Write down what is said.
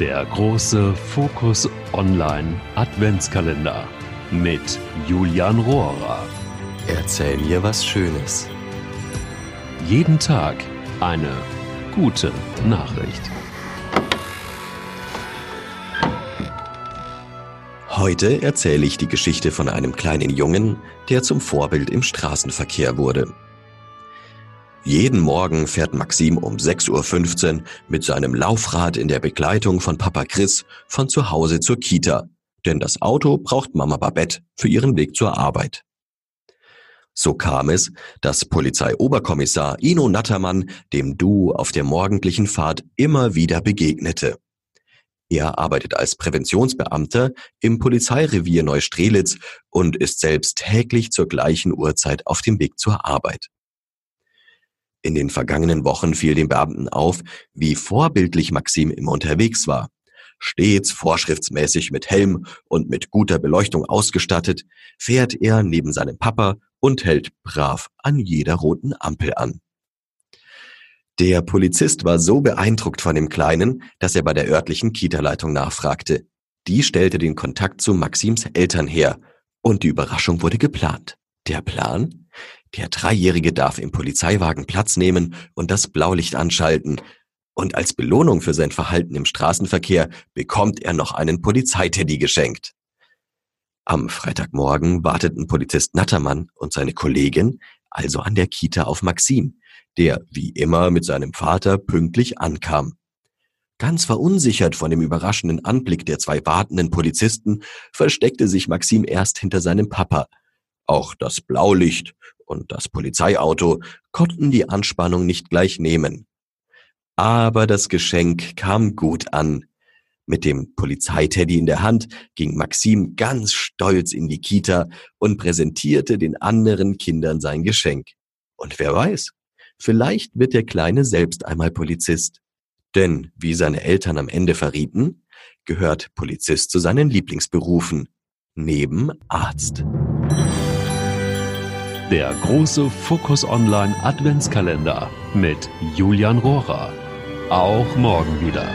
Der große Fokus Online Adventskalender mit Julian Rohrer. Erzähl mir was Schönes. Jeden Tag eine gute Nachricht. Heute erzähle ich die Geschichte von einem kleinen Jungen, der zum Vorbild im Straßenverkehr wurde. Jeden Morgen fährt Maxim um 6.15 Uhr mit seinem Laufrad in der Begleitung von Papa Chris von zu Hause zur Kita, denn das Auto braucht Mama Babette für ihren Weg zur Arbeit. So kam es, dass Polizeioberkommissar Ino Nattermann dem Du auf der morgendlichen Fahrt immer wieder begegnete. Er arbeitet als Präventionsbeamter im Polizeirevier Neustrelitz und ist selbst täglich zur gleichen Uhrzeit auf dem Weg zur Arbeit. In den vergangenen Wochen fiel dem Beamten auf, wie vorbildlich Maxim immer unterwegs war. Stets vorschriftsmäßig mit Helm und mit guter Beleuchtung ausgestattet, fährt er neben seinem Papa und hält brav an jeder roten Ampel an. Der Polizist war so beeindruckt von dem Kleinen, dass er bei der örtlichen Kita-Leitung nachfragte. Die stellte den Kontakt zu Maxims Eltern her und die Überraschung wurde geplant. Der Plan? Der Dreijährige darf im Polizeiwagen Platz nehmen und das Blaulicht anschalten. Und als Belohnung für sein Verhalten im Straßenverkehr bekommt er noch einen Polizeiteddy geschenkt. Am Freitagmorgen warteten Polizist Nattermann und seine Kollegin also an der Kita auf Maxim, der wie immer mit seinem Vater pünktlich ankam. Ganz verunsichert von dem überraschenden Anblick der zwei wartenden Polizisten versteckte sich Maxim erst hinter seinem Papa. Auch das Blaulicht und das Polizeiauto konnten die Anspannung nicht gleich nehmen. Aber das Geschenk kam gut an. Mit dem Polizeiteddy in der Hand ging Maxim ganz stolz in die Kita und präsentierte den anderen Kindern sein Geschenk. Und wer weiß, vielleicht wird der Kleine selbst einmal Polizist. Denn, wie seine Eltern am Ende verrieten, gehört Polizist zu seinen Lieblingsberufen, neben Arzt. Der große Fokus Online Adventskalender mit Julian Rohrer. Auch morgen wieder.